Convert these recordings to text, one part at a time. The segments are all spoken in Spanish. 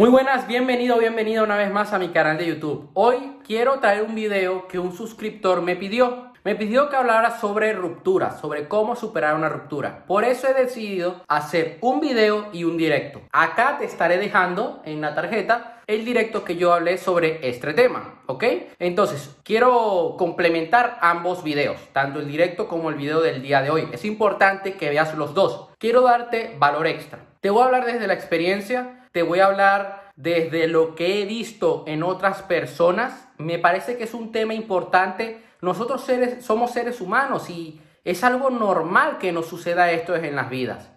Muy buenas, bienvenido, bienvenido una vez más a mi canal de YouTube. Hoy quiero traer un video que un suscriptor me pidió. Me pidió que hablara sobre rupturas, sobre cómo superar una ruptura. Por eso he decidido hacer un video y un directo. Acá te estaré dejando en la tarjeta el directo que yo hablé sobre este tema, ¿ok? Entonces, quiero complementar ambos videos, tanto el directo como el video del día de hoy. Es importante que veas los dos. Quiero darte valor extra. Te voy a hablar desde la experiencia te voy a hablar desde lo que he visto en otras personas. Me parece que es un tema importante. Nosotros somos seres humanos y es algo normal que nos suceda esto en las vidas.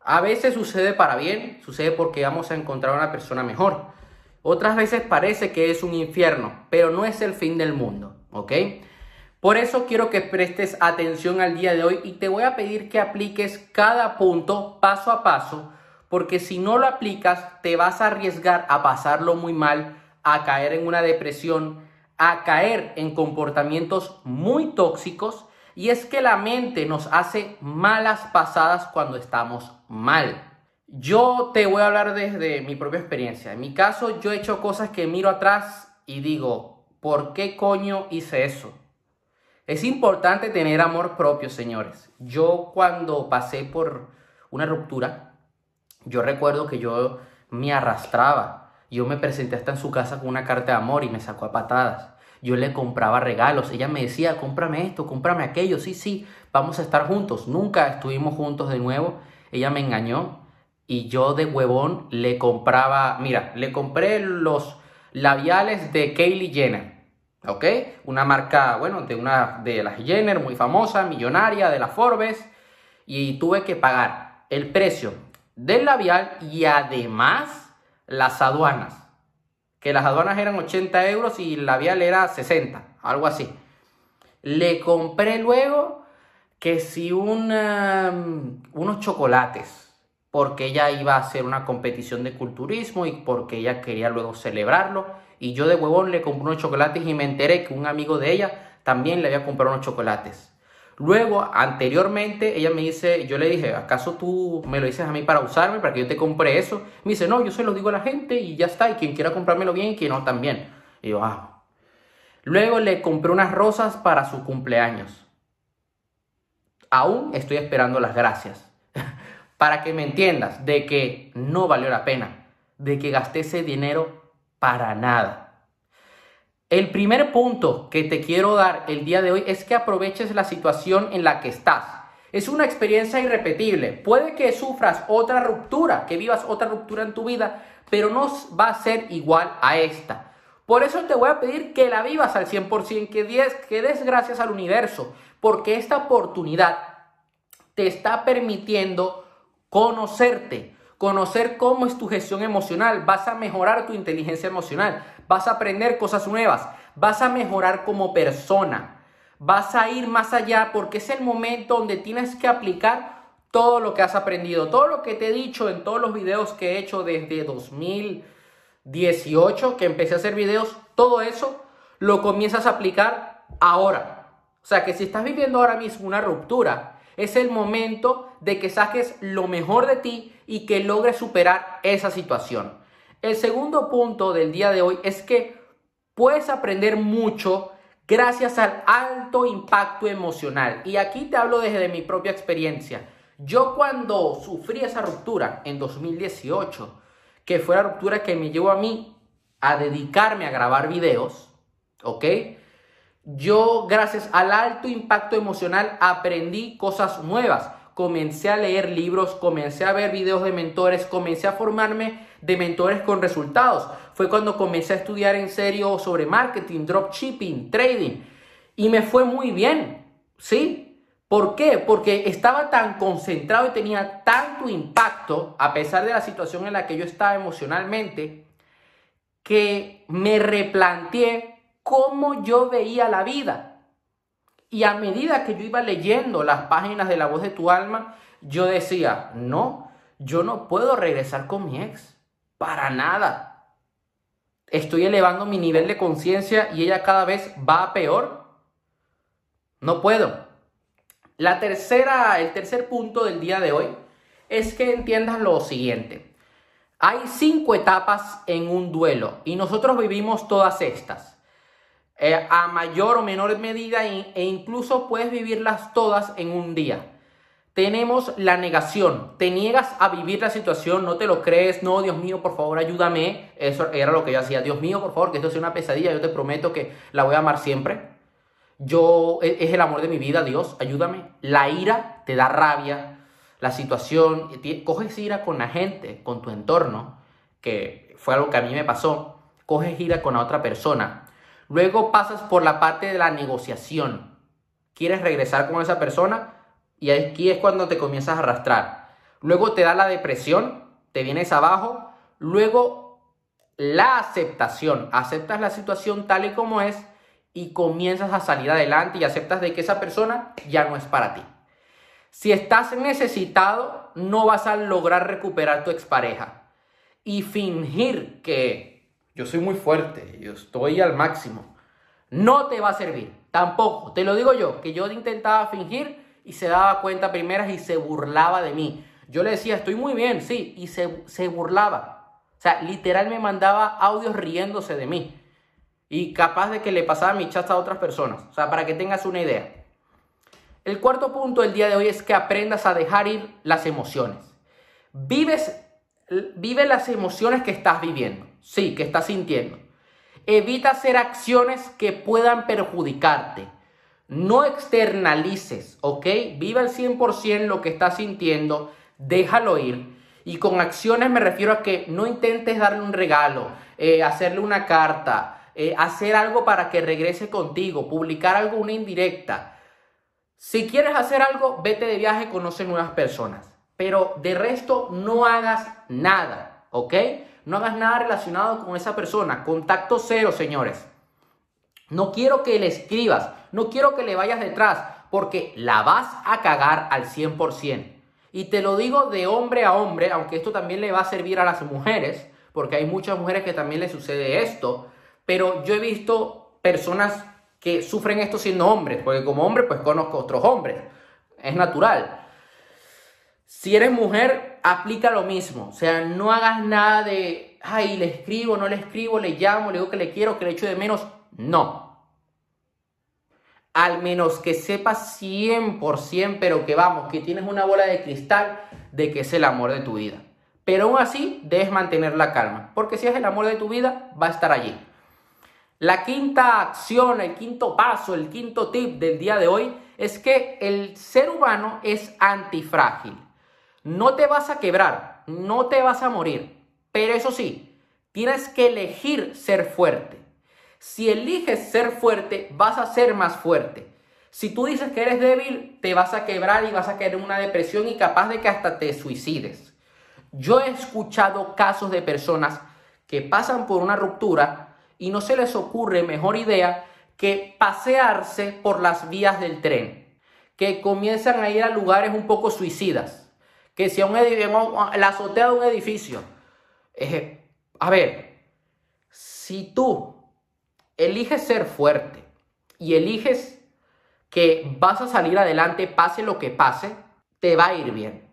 A veces sucede para bien, sucede porque vamos a encontrar una persona mejor. Otras veces parece que es un infierno, pero no es el fin del mundo, ¿ok? Por eso quiero que prestes atención al día de hoy y te voy a pedir que apliques cada punto paso a paso porque si no lo aplicas te vas a arriesgar a pasarlo muy mal, a caer en una depresión, a caer en comportamientos muy tóxicos y es que la mente nos hace malas pasadas cuando estamos mal. Yo te voy a hablar desde mi propia experiencia. En mi caso, yo he hecho cosas que miro atrás y digo, ¿por qué coño hice eso? Es importante tener amor propio, señores. Yo cuando pasé por una ruptura, yo recuerdo que yo me arrastraba. Yo me presenté hasta en su casa con una carta de amor y me sacó a patadas. Yo le compraba regalos. Ella me decía, cómprame esto, cómprame aquello. Sí, sí, vamos a estar juntos. Nunca estuvimos juntos de nuevo. Ella me engañó y yo de huevón le compraba, mira, le compré los labiales de Kylie Jenner. ¿Ok? Una marca, bueno, de una de las Jenner, muy famosa, millonaria, de la Forbes. Y tuve que pagar el precio del labial y además las aduanas. Que las aduanas eran 80 euros y el labial era 60, algo así. Le compré luego que si una, unos chocolates, porque ella iba a hacer una competición de culturismo y porque ella quería luego celebrarlo. Y yo de huevón le compré unos chocolates y me enteré que un amigo de ella también le había comprado unos chocolates. Luego, anteriormente, ella me dice, yo le dije, ¿acaso tú me lo dices a mí para usarme, para que yo te compre eso? Me dice, no, yo se lo digo a la gente y ya está, y quien quiera comprármelo bien y quien no también. Y yo, ah. Luego le compré unas rosas para su cumpleaños. Aún estoy esperando las gracias. para que me entiendas de que no valió la pena, de que gasté ese dinero para nada. El primer punto que te quiero dar el día de hoy es que aproveches la situación en la que estás. Es una experiencia irrepetible. Puede que sufras otra ruptura, que vivas otra ruptura en tu vida, pero no va a ser igual a esta. Por eso te voy a pedir que la vivas al 100%, que des, que des gracias al universo, porque esta oportunidad te está permitiendo conocerte, conocer cómo es tu gestión emocional, vas a mejorar tu inteligencia emocional, vas a aprender cosas nuevas, vas a mejorar como persona, vas a ir más allá porque es el momento donde tienes que aplicar todo lo que has aprendido, todo lo que te he dicho en todos los videos que he hecho desde 2018, que empecé a hacer videos, todo eso lo comienzas a aplicar ahora. O sea que si estás viviendo ahora mismo una ruptura, es el momento de que saques lo mejor de ti y que logres superar esa situación. El segundo punto del día de hoy es que puedes aprender mucho gracias al alto impacto emocional. Y aquí te hablo desde mi propia experiencia. Yo cuando sufrí esa ruptura en 2018, que fue la ruptura que me llevó a mí a dedicarme a grabar videos, ¿ok? Yo gracias al alto impacto emocional aprendí cosas nuevas comencé a leer libros, comencé a ver videos de mentores, comencé a formarme de mentores con resultados. Fue cuando comencé a estudiar en serio sobre marketing, dropshipping, trading. Y me fue muy bien, ¿sí? ¿Por qué? Porque estaba tan concentrado y tenía tanto impacto, a pesar de la situación en la que yo estaba emocionalmente, que me replanteé cómo yo veía la vida. Y a medida que yo iba leyendo las páginas de La voz de tu alma, yo decía, no, yo no puedo regresar con mi ex. Para nada. Estoy elevando mi nivel de conciencia y ella cada vez va a peor. No puedo. La tercera, el tercer punto del día de hoy es que entiendas lo siguiente. Hay cinco etapas en un duelo y nosotros vivimos todas estas. Eh, a mayor o menor medida e incluso puedes vivirlas todas en un día. Tenemos la negación. Te niegas a vivir la situación, no te lo crees, no, Dios mío, por favor, ayúdame. Eso era lo que yo hacía. Dios mío, por favor, que esto sea una pesadilla, yo te prometo que la voy a amar siempre. Yo, e, es el amor de mi vida, Dios, ayúdame. La ira te da rabia, la situación, coges ira con la gente, con tu entorno, que fue algo que a mí me pasó, coges ira con la otra persona. Luego pasas por la parte de la negociación. ¿Quieres regresar con esa persona? Y aquí es cuando te comienzas a arrastrar. Luego te da la depresión, te vienes abajo. Luego la aceptación. Aceptas la situación tal y como es y comienzas a salir adelante y aceptas de que esa persona ya no es para ti. Si estás necesitado, no vas a lograr recuperar tu expareja. Y fingir que yo soy muy fuerte, yo estoy al máximo, no te va a servir. Tampoco. Te lo digo yo, que yo intentaba fingir y se daba cuenta primeras y se burlaba de mí. Yo le decía, estoy muy bien, sí, y se, se burlaba. O sea, literal me mandaba audios riéndose de mí. Y capaz de que le pasaba mi chat a otras personas. O sea, para que tengas una idea. El cuarto punto del día de hoy es que aprendas a dejar ir las emociones. Vives, vive las emociones que estás viviendo, sí, que estás sintiendo. Evita hacer acciones que puedan perjudicarte. No externalices, ¿ok? Vive al 100% lo que estás sintiendo, déjalo ir. Y con acciones me refiero a que no intentes darle un regalo, eh, hacerle una carta, eh, hacer algo para que regrese contigo, publicar algo, una indirecta. Si quieres hacer algo, vete de viaje, conoce nuevas personas. Pero de resto, no hagas nada, ¿ok? No hagas nada relacionado con esa persona. Contacto cero, señores. No quiero que le escribas, no quiero que le vayas detrás, porque la vas a cagar al 100%. Y te lo digo de hombre a hombre, aunque esto también le va a servir a las mujeres, porque hay muchas mujeres que también les sucede esto, pero yo he visto personas que sufren esto siendo hombres, porque como hombre pues conozco otros hombres, es natural. Si eres mujer, aplica lo mismo, o sea, no hagas nada de, ay, le escribo, no le escribo, le llamo, le digo que le quiero, que le echo de menos, no. Al menos que sepas 100%, pero que vamos, que tienes una bola de cristal de que es el amor de tu vida. Pero aún así, debes mantener la calma, porque si es el amor de tu vida, va a estar allí. La quinta acción, el quinto paso, el quinto tip del día de hoy es que el ser humano es antifrágil. No te vas a quebrar, no te vas a morir, pero eso sí, tienes que elegir ser fuerte. Si eliges ser fuerte, vas a ser más fuerte. Si tú dices que eres débil, te vas a quebrar y vas a caer en una depresión y capaz de que hasta te suicides. Yo he escuchado casos de personas que pasan por una ruptura y no se les ocurre mejor idea que pasearse por las vías del tren, que comienzan a ir a lugares un poco suicidas, que si un la azotea de un edificio. Eh, a ver, si tú eliges ser fuerte y eliges que vas a salir adelante, pase lo que pase, te va a ir bien.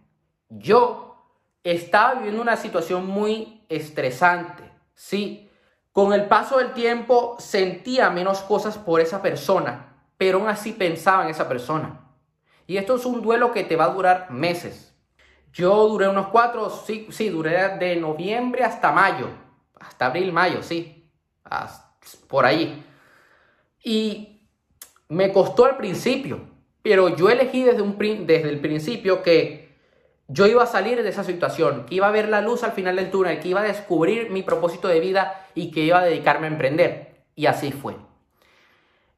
Yo estaba viviendo una situación muy estresante, sí, con el paso del tiempo sentía menos cosas por esa persona, pero aún así pensaba en esa persona. Y esto es un duelo que te va a durar meses. Yo duré unos cuatro, sí, sí, duré de noviembre hasta mayo, hasta abril, mayo, sí, por ahí. Y me costó al principio, pero yo elegí desde, un, desde el principio que yo iba a salir de esa situación, que iba a ver la luz al final del túnel, que iba a descubrir mi propósito de vida y que iba a dedicarme a emprender. Y así fue.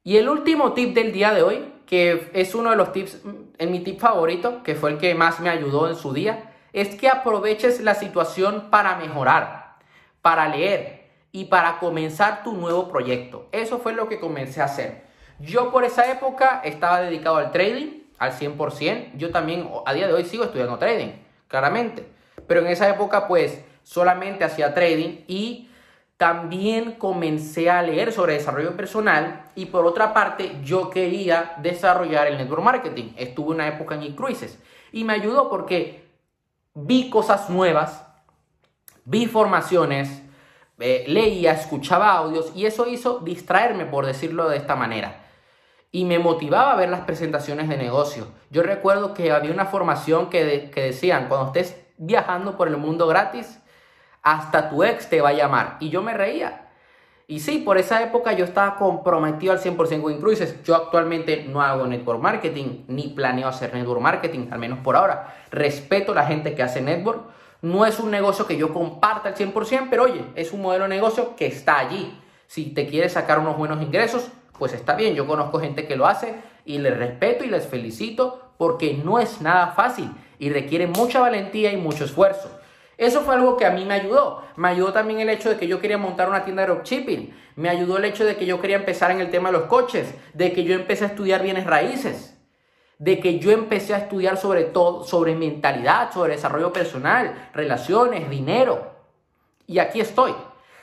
Y el último tip del día de hoy, que es uno de los tips, en mi tip favorito, que fue el que más me ayudó en su día, es que aproveches la situación para mejorar, para leer y para comenzar tu nuevo proyecto. Eso fue lo que comencé a hacer. Yo por esa época estaba dedicado al trading, al 100%. Yo también a día de hoy sigo estudiando trading, claramente. Pero en esa época pues solamente hacía trading y también comencé a leer sobre desarrollo personal y por otra parte yo quería desarrollar el network marketing. Estuve una época en e-cruises y me ayudó porque vi cosas nuevas, vi formaciones, eh, leía, escuchaba audios y eso hizo distraerme, por decirlo de esta manera. Y me motivaba a ver las presentaciones de negocio. Yo recuerdo que había una formación que, que decían, cuando estés viajando por el mundo gratis, hasta tu ex te va a llamar. Y yo me reía. Y sí, por esa época yo estaba comprometido al 100% con Incruises. Yo actualmente no hago network marketing, ni planeo hacer network marketing, al menos por ahora. Respeto a la gente que hace network. No es un negocio que yo comparta al 100%, pero oye, es un modelo de negocio que está allí. Si te quieres sacar unos buenos ingresos, pues está bien. Yo conozco gente que lo hace y les respeto y les felicito porque no es nada fácil y requiere mucha valentía y mucho esfuerzo. Eso fue algo que a mí me ayudó. Me ayudó también el hecho de que yo quería montar una tienda de dropshipping. Me ayudó el hecho de que yo quería empezar en el tema de los coches, de que yo empecé a estudiar bienes raíces, de que yo empecé a estudiar sobre todo, sobre mentalidad, sobre desarrollo personal, relaciones, dinero. Y aquí estoy.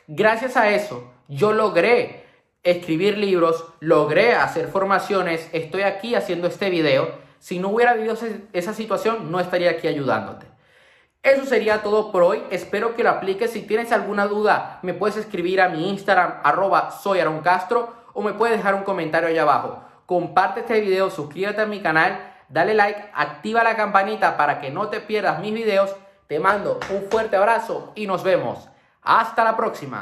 Gracias a eso, yo logré escribir libros, logré hacer formaciones, estoy aquí haciendo este video. Si no hubiera vivido esa situación, no estaría aquí ayudándote. Eso sería todo por hoy. Espero que lo apliques. Si tienes alguna duda, me puedes escribir a mi Instagram, arroba soy Castro, o me puedes dejar un comentario allá abajo. Comparte este video, suscríbete a mi canal, dale like, activa la campanita para que no te pierdas mis videos. Te mando un fuerte abrazo y nos vemos. Hasta la próxima.